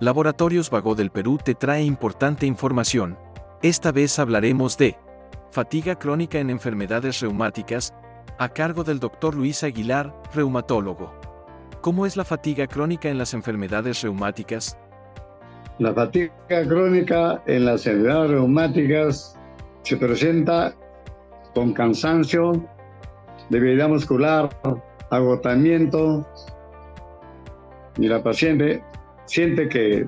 Laboratorios Vago del Perú te trae importante información. Esta vez hablaremos de fatiga crónica en enfermedades reumáticas, a cargo del Dr. Luis Aguilar, reumatólogo. ¿Cómo es la fatiga crónica en las enfermedades reumáticas? La fatiga crónica en las enfermedades reumáticas se presenta con cansancio, debilidad muscular, agotamiento, y la paciente siente que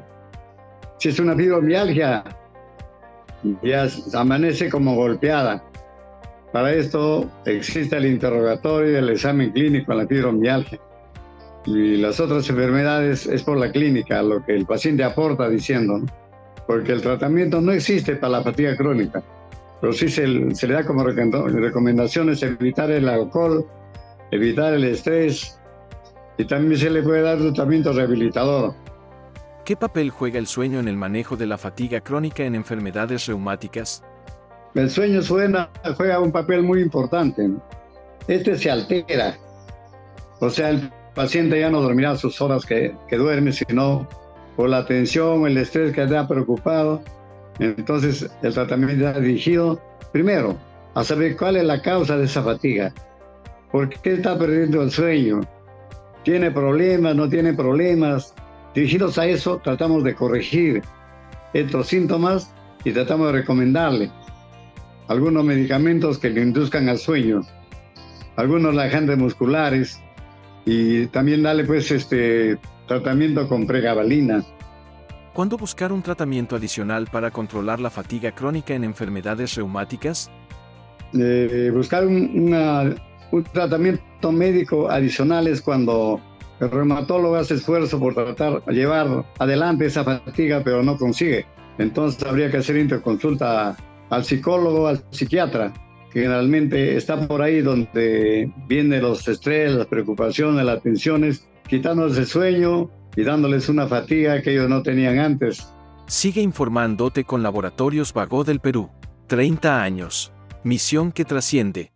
si es una fibromialgia, ya amanece como golpeada. Para esto existe el interrogatorio y el examen clínico en la fibromialgia. Y las otras enfermedades es por la clínica, lo que el paciente aporta diciendo, porque el tratamiento no existe para la fatiga crónica, pero sí se, se le da como recomendaciones evitar el alcohol, evitar el estrés, y también se le puede dar tratamiento rehabilitador. ¿Qué papel juega el sueño en el manejo de la fatiga crónica en enfermedades reumáticas? El sueño suena, juega un papel muy importante. Este se altera. O sea, el paciente ya no dormirá sus horas que, que duerme, sino por la tensión, el estrés que está preocupado. Entonces, el tratamiento está dirigido, primero, a saber cuál es la causa de esa fatiga. ¿Por qué está perdiendo el sueño? ¿Tiene problemas? ¿No tiene problemas? Dirigidos a eso, tratamos de corregir estos síntomas y tratamos de recomendarle algunos medicamentos que le induzcan al sueño, algunos lajantes musculares y también darle pues este tratamiento con pregabalina. ¿Cuándo buscar un tratamiento adicional para controlar la fatiga crónica en enfermedades reumáticas? Eh, buscar un, un tratamiento médico adicional es cuando el reumatólogo hace esfuerzo por tratar de llevar adelante esa fatiga, pero no consigue. Entonces habría que hacer interconsulta al psicólogo, al psiquiatra, que generalmente está por ahí donde vienen los estrés, las preocupaciones, las tensiones, quitándoles el sueño y dándoles una fatiga que ellos no tenían antes. Sigue informándote con Laboratorios Vago del Perú. 30 años. Misión que trasciende.